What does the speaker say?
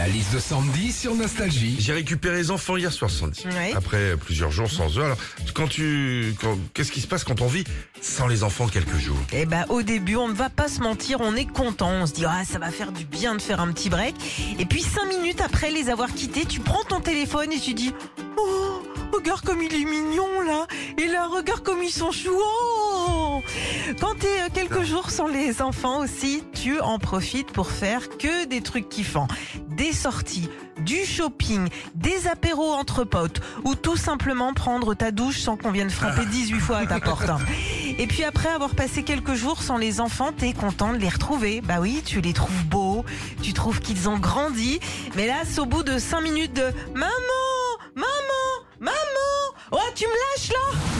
La liste de Sandy sur Nostalgie. J'ai récupéré les enfants hier soir, Sandy. Ouais. Après plusieurs jours sans eux. Alors, quand tu, quand- qu'est-ce qui se passe quand on vit sans les enfants quelques jours? Eh ben, au début, on ne va pas se mentir, on est content. On se dit, ah, ça va faire du bien de faire un petit break. Et puis, cinq minutes après les avoir quittés, tu prends ton téléphone et tu dis, oh, regarde comme il est mignon, regarde comme ils sont chou. Oh Quand t'es euh, quelques jours sans les enfants aussi, tu en profites pour faire que des trucs kiffants. Des sorties, du shopping, des apéros entre potes, ou tout simplement prendre ta douche sans qu'on vienne frapper 18 fois à ta porte. hein. Et puis après avoir passé quelques jours sans les enfants, t'es content de les retrouver. Bah oui, tu les trouves beaux, tu trouves qu'ils ont grandi. Mais là, c'est au bout de 5 minutes de Maman Maman Maman Oh, tu me lâches là